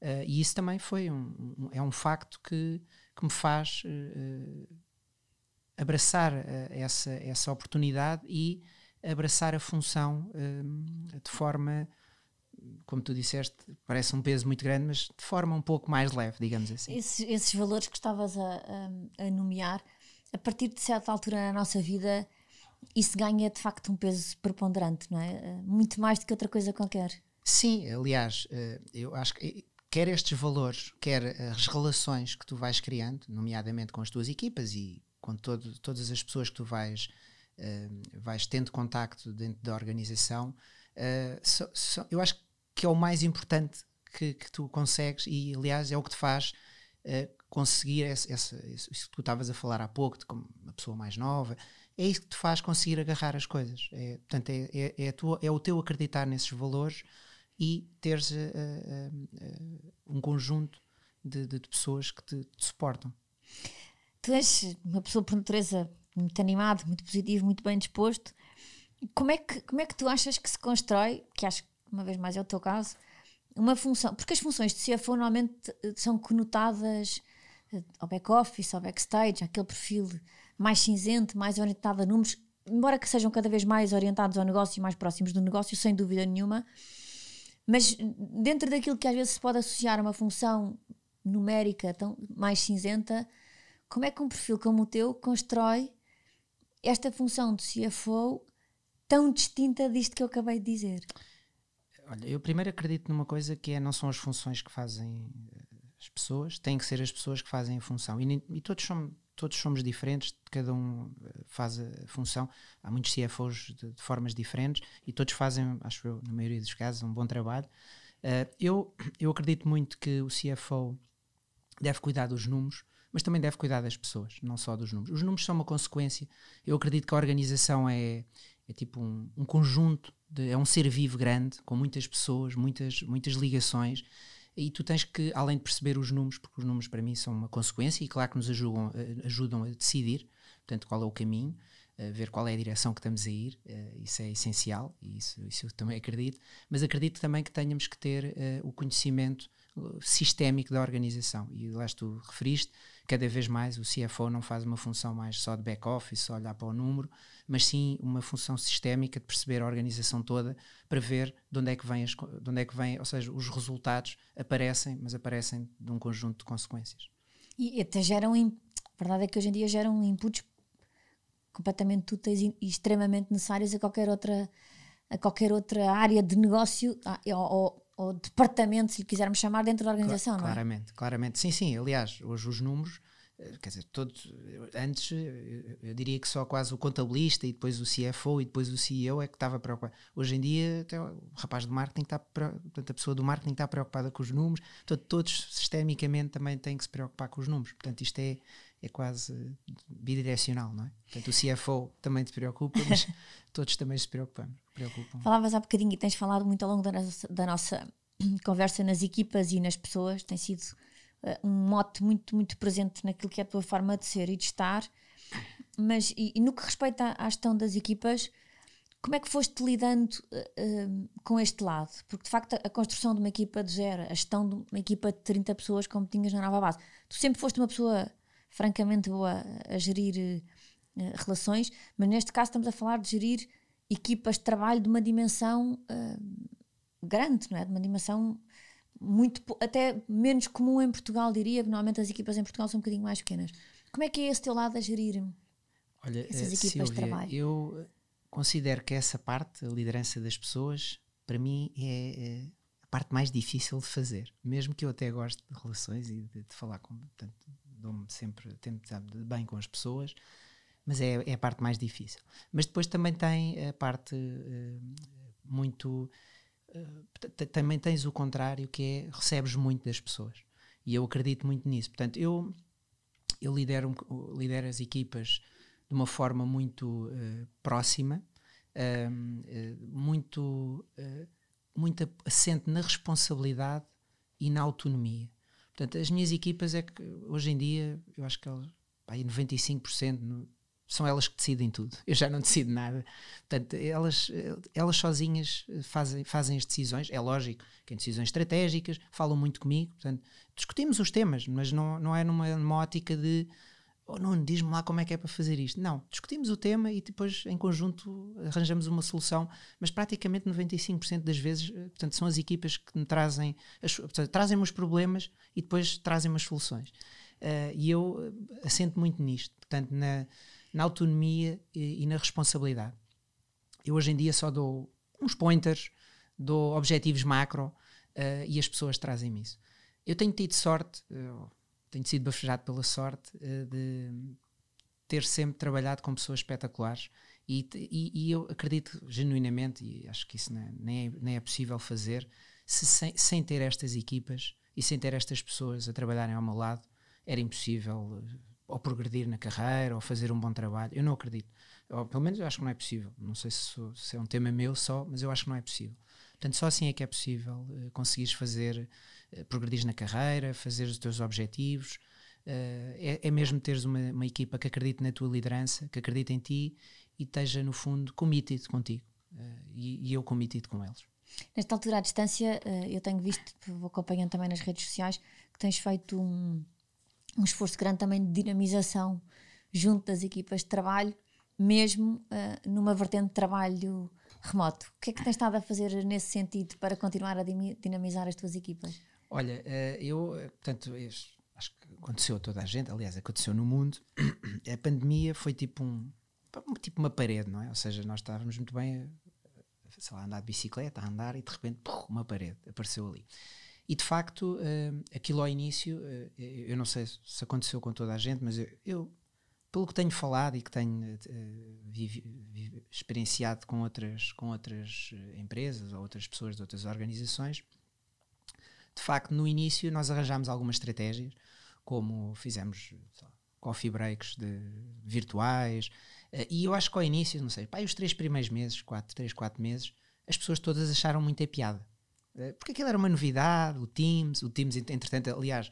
Uh, e isso também foi um, um, é um facto que, que me faz uh, abraçar uh, essa, essa oportunidade e abraçar a função de forma, como tu disseste, parece um peso muito grande, mas de forma um pouco mais leve, digamos assim. Esses, esses valores que estavas a, a, a nomear, a partir de certa altura na nossa vida, isso ganha de facto um peso preponderante, não é? Eh, muito mais do que outra coisa qualquer. Sim, aliás, eh, eu acho que eh, quer estes valores, quer as relações que tu vais criando, nomeadamente com as tuas equipas e com todo, todas as pessoas que tu vais, vais tendo contacto dentro da organização, so, so, eu acho que é o mais importante que, que, tu consegues e, aliás, é o que te faz conseguir esse, esse, isso que tu estavas a falar há pouco, de como uma pessoa mais nova, é isso que te faz conseguir agarrar as coisas. É, portanto, é, é, é, tua, é o teu acreditar nesses valores e teres uh, uh, uh, um conjunto de, de, de, pessoas que te, te, suportam. Tu és uma pessoa por natureza muito animado, muito positivo, muito bem disposto. Como é que, como é que tu achas que se constrói, que acho que uma vez mais é o teu caso, uma função? Porque as funções de CFO normalmente são conotadas ao back-office, ao backstage, aquele perfil mais cinzento, mais orientado a números, embora que sejam cada vez mais orientados ao negócio e mais próximos do negócio, sem dúvida nenhuma, mas dentro daquilo que às vezes se pode associar a uma função numérica tão mais cinzenta, como é que um perfil como o teu constrói esta função de CFO tão distinta disto que eu acabei de dizer? Olha, eu primeiro acredito numa coisa que é não são as funções que fazem as pessoas, têm que ser as pessoas que fazem a função. E, e todos somos todos somos diferentes, cada um eh, faz a função. Há muitos CFOs de, de, formas diferentes e todos fazem, acho eu, na maioria dos casos, um bom trabalho. Uh, eu, eu acredito muito que o CFO deve cuidar dos números, mas também deve cuidar das pessoas, não só dos números. Os números são uma consequência. Eu acredito que a organização é, é tipo um, um conjunto, de, é um ser vivo grande, com muitas pessoas, muitas, muitas ligações e tu tens que, além de perceber os números, porque os números para mim são uma consequência e claro que nos ajudam, eh, ajudam a decidir, portanto, qual é o caminho, a ver qual é a direção que estamos a ir, uh, isso é essencial e isso, isso eu também acredito, mas acredito também que tenhamos que ter o conhecimento sistémico da organização e lá tu referiste, cada vez mais o CFO não faz uma função mais só de back-office, só olhar para o número, mas sim uma função sistémica de perceber a organização toda para ver de onde é que vem, as, de onde é que vem ou seja, os resultados aparecem, mas aparecem de um conjunto de consequências. E até geram, a verdade é que hoje em dia geram inputs completamente úteis e extremamente necessários a qualquer outra a qualquer outra área de negócio ah, ou, ou departamento, se lhe quisermos chamar, dentro da organização, Cla não é? Claramente, claramente. Sim, sim. Aliás, hoje os números, eh, quer dizer, todos, antes eu diria que só quase o contabilista e depois o CFO e depois o CEO é que estava preocupado. Hoje em dia, até o rapaz do marketing está, portanto, a pessoa do marketing está preocupada com os números, portanto, todos sistemicamente também têm que se preocupar com os números. Portanto, isto é, é quase bidirecional, não é? Portanto, o CFO também se preocupa, mas todos também se preocupam. preocupam. Falavas há bocadinho e tens falado muito ao longo da nossa, da nossa conversa nas equipas e nas pessoas, tem sido uh, um mote muito, muito presente naquilo que é a tua forma de ser e de estar. Mas, e, e no que respeita à, gestão das equipas, como é que foste lidando uh, uh, com este lado? Porque de facto a, a, construção de uma equipa de zero, a gestão de uma equipa de 30 pessoas, como tinhas na nova base, tu sempre foste uma pessoa francamente boa a gerir uh, relações, mas neste caso estamos a falar de gerir equipas de trabalho de uma dimensão uh, grande, não é? De uma dimensão muito, até menos comum em Portugal, diria, normalmente as equipas em Portugal são um bocadinho mais pequenas. Como é que é esse teu lado a gerir Olha, essas equipas Silvia, de trabalho? Eu considero que essa parte, a liderança das pessoas, para mim é, é a parte mais difícil de fazer. Mesmo que eu até goste de relações e de, de falar com, portanto, dou-me sempre, tento estar bem com as pessoas, mas é, é, a parte mais difícil. Mas depois também tem a parte uh, muito. Uh, também tens o contrário, que é recebes muito das pessoas. E eu acredito muito nisso. Portanto, eu, eu lidero, lidero as equipas de uma forma muito uh, próxima, muito, muito assente na responsabilidade e na autonomia. Portanto, as minhas equipas é que hoje em dia, eu acho que elas, pá, 95% no, são elas que decidem tudo. Eu já não decido nada. Portanto, elas, elas sozinhas fazem, fazem as decisões. É lógico que em decisões estratégicas falam muito comigo. Portanto, discutimos os temas, mas não, não é numa, numa ótica de oh, não, diz-me lá como é que é para fazer isto. Não, discutimos o tema e depois em conjunto arranjamos uma solução, mas praticamente 95% das vezes, eh, portanto, são as equipas que me trazem, as, trazem-me os problemas e depois trazem-me as soluções. Uh, e eu eh, assento muito nisto, portanto, na, na autonomia e, e na responsabilidade. Eu hoje em dia só dou uns pointers, dou objetivos macro uh, e as pessoas trazem-me isso. Eu tenho tido sorte, tenho sido bafejado pela sorte uh, de ter sempre trabalhado com pessoas espetaculares e, e, e, eu acredito genuinamente, e acho que isso é, nem, é, nem é possível fazer, se, sem, sem ter estas equipas e sem ter estas pessoas a trabalharem ao meu lado, era impossível ou progredir na carreira ou fazer um bom trabalho. Eu não acredito. Ou, pelo menos eu acho que não é possível. Não sei se, se, é um tema meu só, mas eu acho que não é possível. Portanto, só assim é que é possível uh, conseguires fazer, progredir na carreira, fazer os teus objetivos. Uh, é, é, mesmo teres uma, uma, equipa que acredite na tua liderança, que acredite em ti e esteja, no fundo, committed contigo. E, e, eu committed com eles. Nesta altura, à distância, eu tenho visto, vou acompanhando também nas redes sociais, que tens feito um, um esforço grande também de dinamização junto das equipas de trabalho, mesmo uh, numa vertente de trabalho remoto. O que é que tens estado a fazer nesse sentido para continuar a dinamizar as tuas equipas? Olha, uh, eu, portanto, acho que aconteceu a toda a gente, aliás, aconteceu no mundo. A pandemia foi tipo um tipo uma parede, não é? Ou seja, nós estávamos muito bem a, sei lá, a andar de bicicleta, a andar e de repente, uma parede apareceu ali. E de facto, aquilo ao início, eu não sei se aconteceu com toda a gente, mas eu, eu pelo que tenho falado e que tenho vivi, experienciado com outras, com outras empresas ou outras pessoas de outras organizações, de facto, no início nós arranjámos algumas estratégias, como fizemos coffee breaks de, virtuais, e eu acho que ao início, não sei, pá, os três primeiros meses, quatro, três, quatro meses, as pessoas todas acharam muita piada. Eh, porque aquilo era uma novidade, o Teams, o Teams, entretanto, aliás,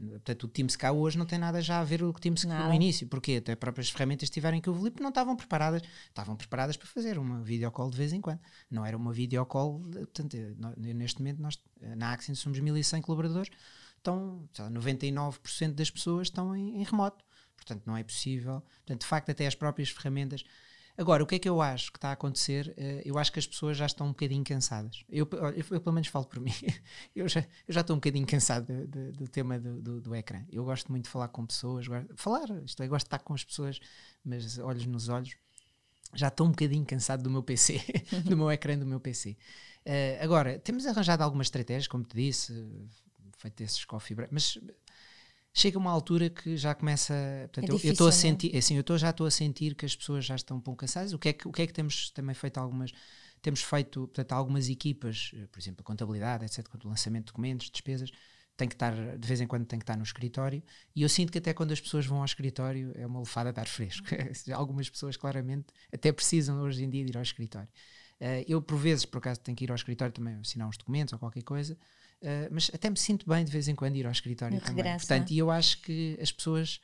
portanto, o Teams cá hoje não tem nada já a ver com o Teams no início, porque até as próprias ferramentas tiverem que evoluir, porque não estavam preparadas, estavam preparadas para fazer uma videocall de vez em quando, não era uma videocall, portanto, eh, neste momento nós, eh, na Axin somos 1100 colaboradores, então, 99% das pessoas estão em, em remoto, portanto, não é possível, portanto, de facto, até as próprias ferramentas Agora, o que é que eu acho que está a acontecer? Uh, eu acho que as pessoas já estão um bocadinho cansadas. Eu, eu, eu pelo menos falo por mim. eu, já, eu já estou um bocadinho cansado do, tema do, do, do, ecrã. Eu gosto muito de falar com pessoas, gosto, falar, isto é, gosto de estar com as pessoas, mas olhos nos olhos. Já estou um bocadinho cansado do meu PC, do meu ecrã do meu PC. Uh, eh, agora, temos arranjado algumas estratégias, como te disse, feito esses coffee break, mas chega uma altura que já começa. Portanto, é eu estou a é? sentir, assim, eu tô, já estou a sentir que as pessoas já estão um pouco cansadas. O que é que, o que, é que temos também feito algumas. Temos feito, portanto, algumas equipas, eh, por exemplo, a contabilidade, etc., o lançamento de documentos, despesas, tem que estar, de vez em quando tem que estar no escritório, e eu sinto que até quando as pessoas vão ao escritório é uma lefada de ar fresco. Algumas pessoas, claramente, até precisam hoje em dia de ir ao escritório. Uh, eu, por vezes, por acaso, tenho que ir ao escritório também assinar uns documentos ou qualquer coisa, Uh, mas até me sinto bem de vez em quando ir ao escritório também. Portanto, e eu acho que as pessoas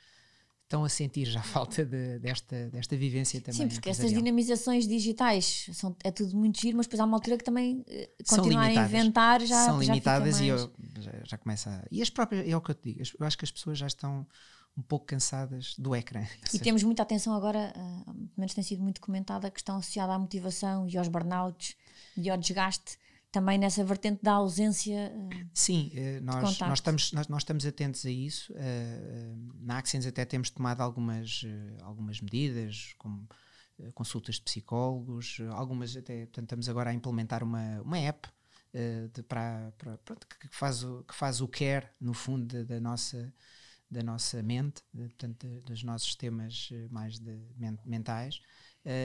estão a sentir já a falta de, desta, desta vivência também. Sim, porque essas dinamizações digitais são, é tudo muito giro, mas depois há uma altura que também uh, continuar a inventar já São já limitadas e eu, já, já, começa a, E as próprias, é o que eu te digo, eu acho que as pessoas já estão um pouco cansadas do ecrã. E temos muita atenção agora, uh, pelo menos tem sido muito comentada, a questão associada à motivação e aos burnouts e ao desgaste também nessa vertente da ausência. Uh, Sim, uh, nós, nós, estamos, nós, nós, estamos atentos a isso. Uh, na Accents até temos tomado algumas, algumas medidas, como consultas de psicólogos, algumas até, portanto, estamos agora a implementar uma, uma app de, para, para, que, faz o, que faz o care, no fundo, da, da nossa da nossa mente, de, portanto, dos nossos sistemas mais de, mentais,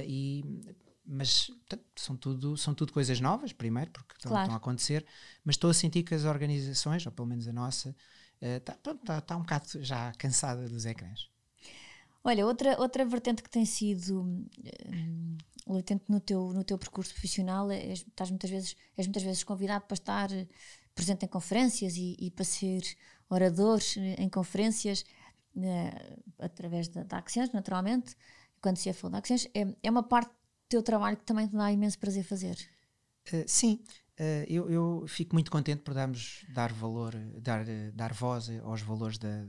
e mas são tudo, são tudo coisas novas, primeiro, porque estão, claro. estão, a acontecer, mas estou a sentir que as organizações, ou pelo menos a nossa, está uh, tá, tá um bocado já cansada dos ecrãs. Olha, outra, outra vertente que tem sido um, latente no teu, no teu percurso profissional é, és, estás muitas vezes, és muitas vezes convidado para estar presente em conferências e, e para ser orador em conferências uh, através da, da naturalmente, quando se é da Actions, é, é uma parte teu trabalho que também te dá imenso prazer fazer. Uh, sim, uh, eu, eu, fico muito contente por darmos, dar valor, dar, dar voz aos valores da,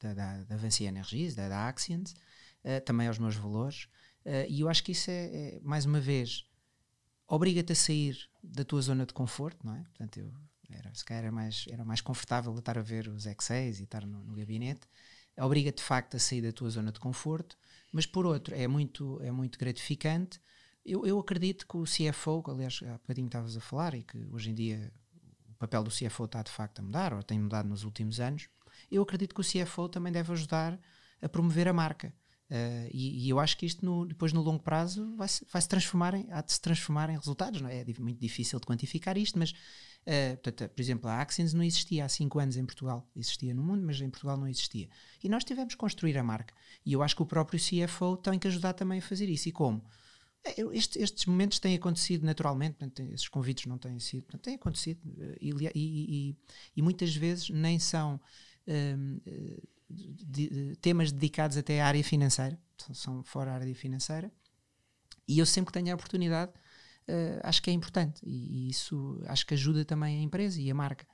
da, da, da Avancia Energies, da, da Actions, também aos meus valores, e eu acho que isso é, é mais uma vez, obriga-te a sair da tua zona de conforto, não é? Portanto, eu era, se calhar era mais, era mais confortável estar a ver os X6 e estar no, no gabinete, obriga de facto a sair da tua zona de conforto, mas por outro, é muito, é muito gratificante. Eu, eu acredito que o CFO, que aliás há bocadinho estavas a falar, e que hoje em dia o papel do CFO está de facto a mudar, ou tem mudado nos últimos anos, eu acredito que o CFO também deve ajudar a promover a marca. Uh, e, e, eu acho que isto no, depois no longo prazo vai se, vai -se transformar em, há de se transformar em resultados. Não é? é muito difícil de quantificar isto, mas Uh, portanto, por exemplo, a Axions não existia há 5 anos em Portugal. Existia no mundo, mas em Portugal não existia. E nós tivemos que construir a marca. E eu acho que o próprio CFO tem que ajudar também a fazer isso. E como? É, este, estes momentos têm acontecido naturalmente, portanto, esses convites não têm sido, portanto, têm acontecido eh, e, e, e, e, muitas vezes nem são um, de, de, temas dedicados até à área financeira, são, fora da área financeira. E eu sempre que tenho a oportunidade uh, acho que é importante e, isso acho que ajuda também a empresa e a marca.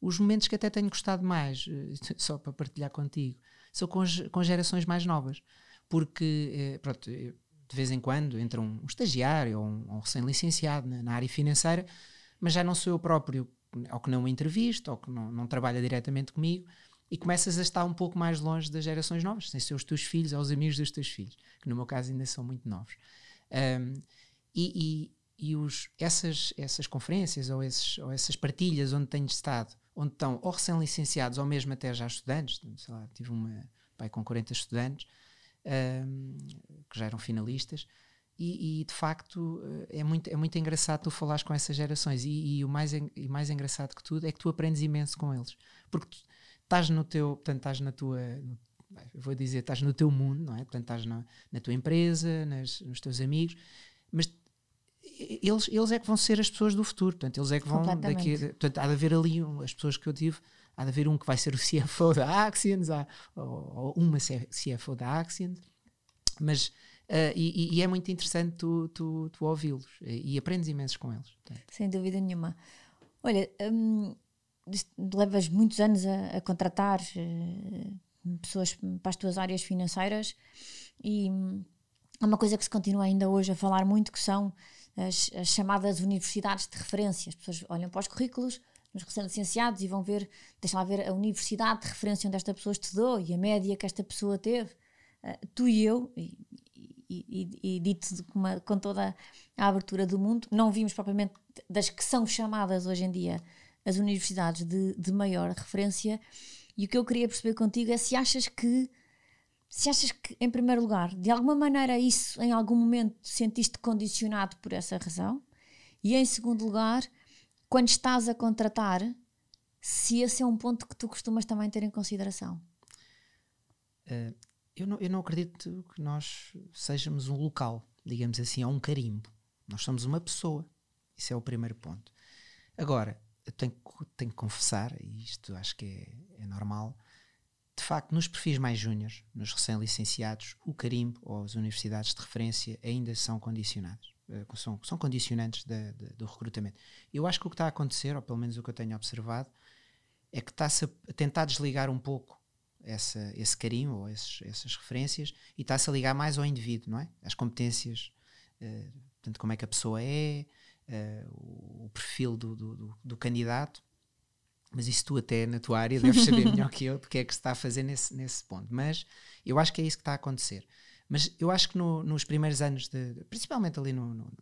Os momentos que até tenho gostado mais, só para partilhar contigo, são com, com gerações mais novas, porque pronto, de vez em quando entra um, um estagiário ou um, um recém-licenciado na, na, área financeira, mas já não sou eu próprio, ou que não entrevisto, ou que não, não trabalha diretamente comigo, e começas a estar um pouco mais longe das gerações novas, sem ser os teus filhos ou os amigos dos teus filhos, que no meu caso ainda são muito novos. Um, e, e os, essas, essas conferências ou, esses, ou essas partilhas onde tenho estado, onde estão ou recém-licenciados ou mesmo até já estudantes, sei lá, tive uma pai com 40 estudantes um, que já eram finalistas, e, e, de facto é muito, é muito engraçado tu falares com essas gerações, e, e o mais, e mais engraçado que tudo é que tu aprendes imenso com eles, porque tu estás no teu, portanto, estás na tua. No, vou dizer, estás no teu mundo, não é? Portanto, estás na, na tua empresa, nas, nos teus amigos, mas eles, eles é que vão ser as pessoas do futuro, portanto, eles é que vão daqui, portanto, há de haver ali um, as pessoas que eu tive, há de haver um que vai ser o CFO da Axions, há, ou, ou uma CFO da Axions, mas uh, e, e, é muito interessante tu, tu, tu ouvi-los e, e, aprendes imenso com eles. Portanto. Sem dúvida nenhuma. Olha, hum, levas muitos anos a, a contratar uh, pessoas para as tuas áreas financeiras e hum, há uma coisa que se continua ainda hoje a falar muito que são as, as, chamadas universidades de referência. As pessoas olham para os currículos nos recém-licenciados e vão ver, deixa lá ver a universidade de referência onde esta pessoa estudou e a média que esta pessoa teve. Uh, tu e eu, e, e, e, e dito com, uma, com toda a abertura do mundo, não vimos propriamente das que são chamadas hoje em dia as universidades de, de maior referência. E o que eu queria perceber contigo é se achas que se achas que, em primeiro lugar, de alguma maneira isso em algum momento sentiste condicionado por essa razão, e em segundo lugar, quando estás a contratar, se esse é um ponto que tu costumas também ter em consideração. Uh, eu, não, eu não acredito que nós sejamos um local, digamos assim, ou um carimbo. Nós somos uma pessoa. Isso é o primeiro ponto. Agora, eu tenho, tenho que confessar, e isto acho que é, é normal, de facto, nos perfis mais júniores, nos recém-licenciados, o carimbo ou as universidades de referência ainda são condicionados, eh, são, são condicionantes de, de, do recrutamento. Eu acho que o que está a acontecer, ou pelo menos o que eu tenho observado, é que está-se a tentar desligar um pouco essa, esse carimbo ou esses, essas referências e está-se a ligar mais ao indivíduo, não é? Às competências, uh, portanto, como é que a pessoa é, uh, o, perfil do, do, do, do candidato mas isso tu até na tua área deves saber melhor que eu porque é que se está a fazer nesse, nesse ponto. Mas eu acho que é isso que está a acontecer. Mas eu acho que no, nos primeiros anos, de, principalmente ali no, no,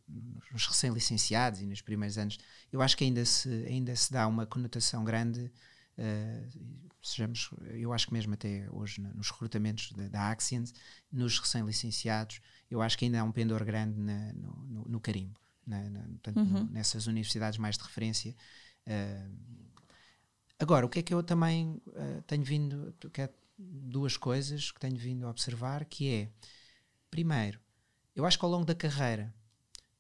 nos recém-licenciados e nos primeiros anos, eu acho que ainda se, ainda se dá uma conotação grande. Uh, sejamos, eu acho que mesmo até hoje nos recrutamentos da, Axians, nos recém-licenciados, eu acho que ainda há um pendor grande na, no, no, carimbo, na, na, portanto, uhum. nessas universidades mais de referência. Uh, Agora, o que é que eu também uh, tenho vindo, que é duas coisas que tenho vindo a observar, que é, primeiro, eu acho que ao longo da carreira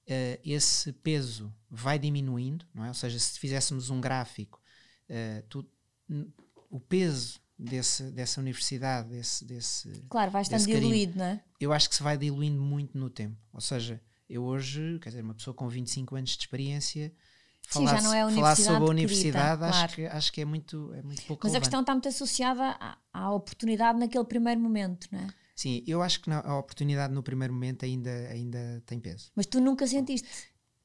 uh, esse peso vai diminuindo, não é? Ou seja, se fizéssemos um gráfico, uh, tu, o peso desse, dessa universidade, desse, desse. Claro, vai estando diluído, não é? Eu acho que se vai diluindo muito no tempo. Ou seja, eu hoje, quer dizer, uma pessoa com 25 anos de experiência. Falar, Sim, já não é a falar sobre a universidade claro. acho, que, acho que é muito, é muito pouco Mas relevante. a questão está muito associada à, à, oportunidade naquele primeiro momento, não é? Sim, eu acho que a oportunidade no primeiro momento ainda, ainda tem peso. Mas tu nunca sentiste?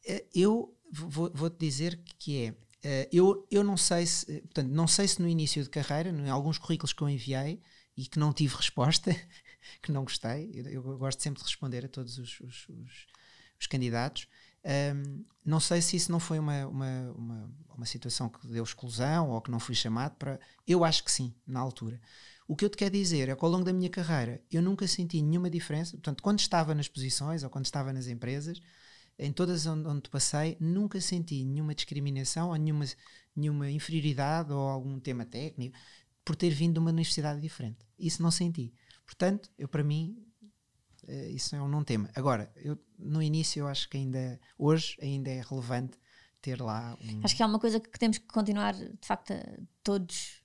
Eh, eu vou-te vou dizer que é Uh, eu, eu não sei se, portanto, não sei se no início de carreira, em alguns currículos que eu enviei e que não tive resposta, que não gostei, eu, eu, gosto sempre de responder a todos os, os, os, os candidatos. Um, não sei se isso não foi uma, uma, uma, uma, situação que deu exclusão ou que não fui chamado para. Eu acho que sim, na altura. O que eu te quero dizer é que ao longo da minha carreira eu nunca senti nenhuma diferença. Portanto, quando estava nas posições ou quando estava nas empresas, em todas onde, onde passei, nunca senti nenhuma discriminação ou nenhuma, nenhuma inferioridade ou algum tema técnico por ter vindo de uma universidade diferente. Isso não senti. Portanto, eu para mim, uh, isso é um não tema. Agora, eu, no início, eu acho que ainda, hoje, ainda é relevante ter lá um... Acho que é uma coisa que temos que continuar, de facto, todos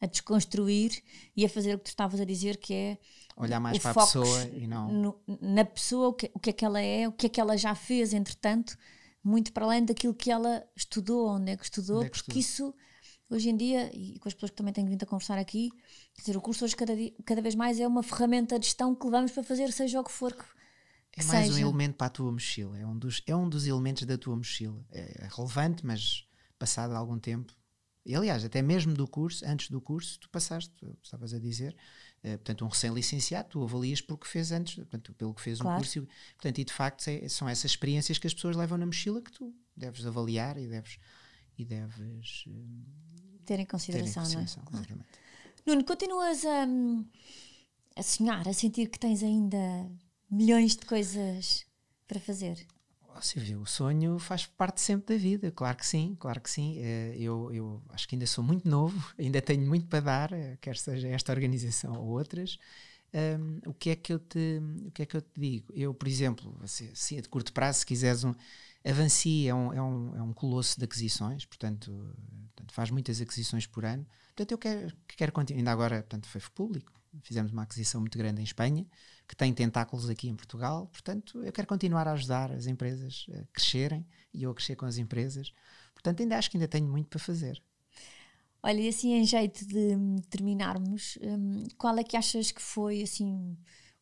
a desconstruir e a fazer o que tu estavas a dizer, que é olhar mais para a pessoa e não no, na pessoa, o que, o que é que ela é, o que é que ela já fez, entretanto, muito para além daquilo que ela estudou, onde é que estudou, é que porque estudou? isso hoje em dia, e com as pessoas que também tenho vindo a conversar aqui, quer dizer, o curso hoje cada, dia, cada vez mais é uma ferramenta de gestão que levamos para fazer, seja o que for que, é mais seja. um elemento para a tua mochila, é um dos, é um dos elementos da tua mochila. É, é relevante, mas passado algum tempo e, aliás, até mesmo do curso, antes do curso, tu passaste, tu estavas a dizer, uh, portanto, um recém-licenciado, tu avalias pelo que fez antes, portanto, pelo que fez claro. um curso. E, portanto, e de facto é, são essas experiências que as pessoas levam na mochila que tu deves avaliar e deves, e deves uh, ter em consideração, ter em consideração não é? Claro. Nuno, continuas a, a sonhar, a sentir que tens ainda milhões de coisas para fazer? Silvia, o sonho faz parte sempre da vida, claro que sim, claro que sim. Eh, eu, eu acho que ainda sou muito novo, ainda tenho muito para dar, eh, quer seja esta organização ou outras. Um, o que é que eu te o que é que eu te digo eu por exemplo assim, assim de curto prazo se quiseres um Avanci é um, é, um, é um colosso de aquisições portanto, faz muitas aquisições por ano portanto eu quero quero continuar ainda agora portanto foi público fizemos uma aquisição muito grande em Espanha que tem tentáculos aqui em Portugal. Portanto, eu quero continuar a ajudar as empresas a crescerem e eu a crescer com as empresas. Portanto, ainda acho que ainda tenho muito para fazer. Olha, e assim, em jeito de terminarmos, um, qual é que achas que foi assim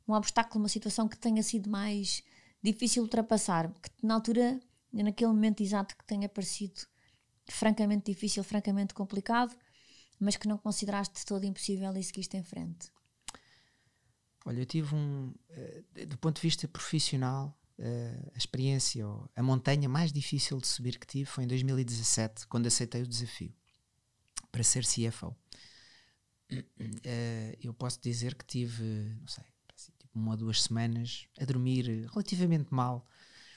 um obstáculo, uma situação que tenha sido mais difícil ultrapassar? Que na altura, naquele momento exato que tenha parecido francamente difícil, francamente complicado, mas que não consideraste todo impossível e seguiste em frente? Olha, eu tive um, uh, do ponto de vista profissional, uh, a experiência, a montanha mais difícil de subir que tive foi em 2017, quando aceitei o desafio para ser CFO. Eh, eu posso dizer que tive, não sei, tipo uma ou duas semanas a dormir relativamente mal.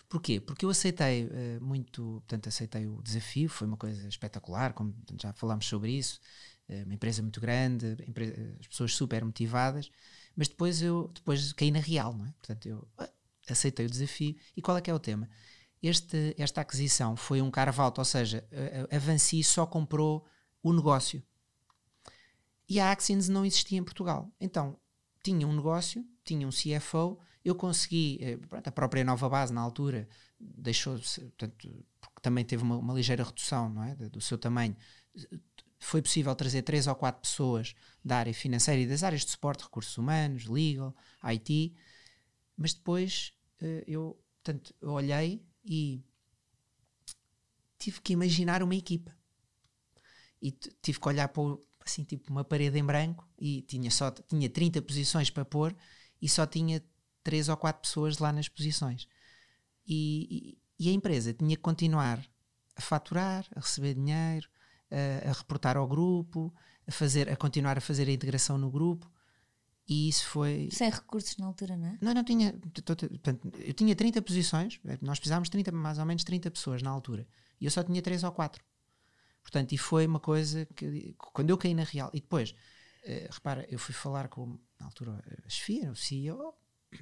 Porquê? Porque eu aceitei muito, portanto, aceitei o desafio, foi uma coisa espetacular, como já falámos sobre isso, uma empresa muito grande, as pessoas super motivadas, mas depois eu depois caí na real, não é? Portanto, eu ah, aceitei o desafio. E qual é que é o tema? Este, esta aquisição foi um carve-out, ou seja, a, a Avanci só comprou o negócio. E a Axins não existia em Portugal. Então, tinha um negócio, tinha um CFO, eu consegui, eh, pronto, a própria nova base na altura deixou, portanto, porque também teve uma, uma ligeira redução não é, do seu tamanho, foi possível trazer três ou quatro pessoas da área financeira e das áreas de suporte, recursos humanos, legal, IT, mas depois uh, eu, portanto, eu olhei e tive que imaginar uma equipa. E tive que olhar para assim tipo uma parede em branco e tinha só tinha 30 posições para pôr e só tinha três ou quatro pessoas lá nas posições e, e, e a empresa tinha que continuar a faturar, a receber dinheiro, a, a reportar ao grupo, a, fazer, a continuar a fazer a integração no grupo. E isso foi. Sem recursos na altura, não é? Não, não tinha. Portanto, eu tinha 30 posições, nós precisámos 30, mais ou menos 30 pessoas na altura. E eu só tinha 3 ou 4. Portanto, e foi uma coisa que. Quando eu caí na real. E depois, uh, repara, eu fui falar com, na altura, a chefia, o CEO.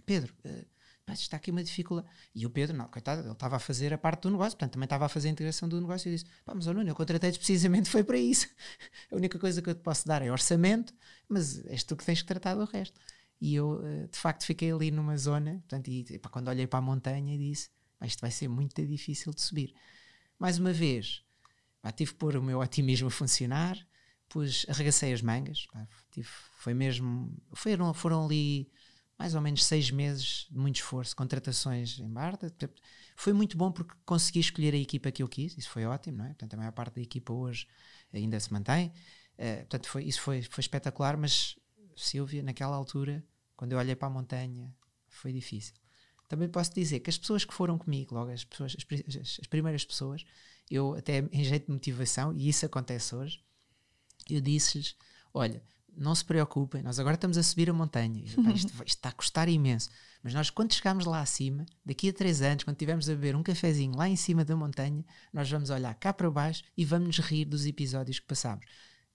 Pedro, uh, está aqui uma dificuldade. E o Pedro, não, coitado, ele estava a fazer a parte do negócio, portanto também estava a fazer a integração do negócio e disse: pá, mas Nuno, eu contratei-te precisamente foi para isso. a única coisa que eu te posso dar é orçamento, mas és tu que tens que tratar do resto. E eu, eh, de facto, fiquei ali numa zona, portanto, e quando olhei para a montanha, disse: isto vai ser muito difícil de subir. Mais uma vez, pá, tive que pôr o meu otimismo a funcionar, pus, arregacei as mangas, pá, tive, foi mesmo, foram, foram ali mais ou menos seis meses de muito esforço, contratações em Barda. Foi muito bom porque consegui escolher a equipa que eu quis, isso foi ótimo, não é? Portanto, a maior parte da equipa hoje ainda se mantém. Uh, portanto, foi, isso foi, foi espetacular, mas Silvia, naquela altura, quando eu olhei para a montanha, foi difícil. Também posso dizer que as pessoas que foram comigo, logo as, pessoas, as, as primeiras pessoas, eu até em jeito de motivação, e isso acontece hoje, eu disse-lhes: olha, não se preocupem, nós agora estamos a subir a montanha. Isto, isto, está a custar imenso. Mas nós, quando chegarmos lá acima, daqui a três anos, quando estivermos a beber um cafezinho lá em cima da montanha, nós vamos olhar cá para baixo e vamos nos rir dos episódios que passámos.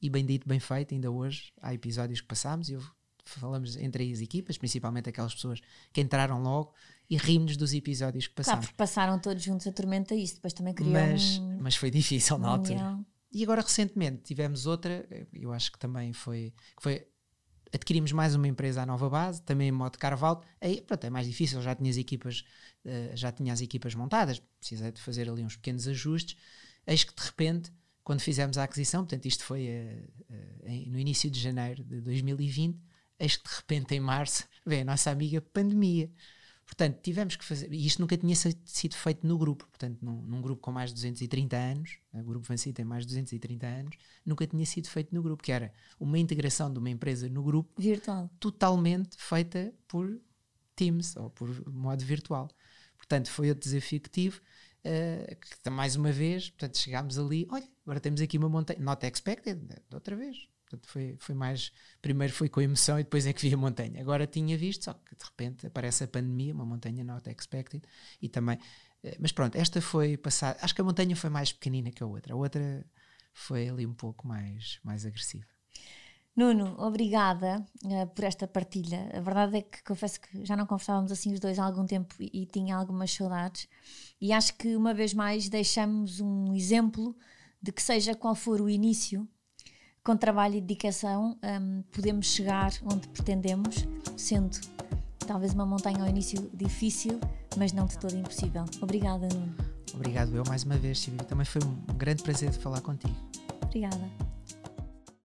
E bem dito, bem feito, ainda hoje há episódios que passámos e eu, falamos entre as equipas, principalmente aquelas pessoas que entraram logo e rimos dos episódios que passámos. Claro, porque passaram todos juntos a tormenta isso, depois também criou mas, um, mas foi difícil na altura. E agora recentemente tivemos outra, eu acho que também foi, que foi adquirimos mais uma empresa à nova base, também em modo carvalho, aí pronto, é mais difícil, já tinha as equipas, uh, já tinha as equipas montadas, precisei de fazer ali uns pequenos ajustes, eis que de repente, quando fizemos a aquisição, portanto isto foi uh, no início de janeiro de 2020, eis que de repente em março vem a nossa amiga pandemia. Portanto, tivemos que fazer, e isto nunca tinha sido feito no grupo, portanto, num, num grupo com mais de 230 anos, o Grupo Vansi tem mais de 230 anos, nunca tinha sido feito no grupo, que era uma integração de uma empresa no grupo virtual, totalmente feita por Teams ou por modo virtual. Portanto, foi outro desafio que tive, uh, que mais uma vez, portanto, chegámos ali, olha, agora temos aqui uma montanha, not expected, outra vez, Portanto, foi, foi mais. Primeiro foi com emoção e depois é que vi a montanha. Agora tinha visto, só que de repente aparece a pandemia, uma montanha not expected, e também. Eh, mas pronto, esta foi passada. Acho que a montanha foi mais pequenina que a outra. A outra foi ali um pouco mais, mais agressiva. Nuno, obrigada uh, por esta partilha. A verdade é que confesso que já não conversávamos assim os dois há algum tempo e, e tinha algumas saudades. E acho que uma vez mais deixamos um exemplo de que, seja qual for o início com trabalho e dedicação um, podemos chegar onde pretendemos, sendo talvez uma montanha ao início difícil, mas não de todo impossível. Obrigada, Nuno. Obrigado eu mais uma vez, Silvia. Também foi um grande prazer falar contigo. Obrigada.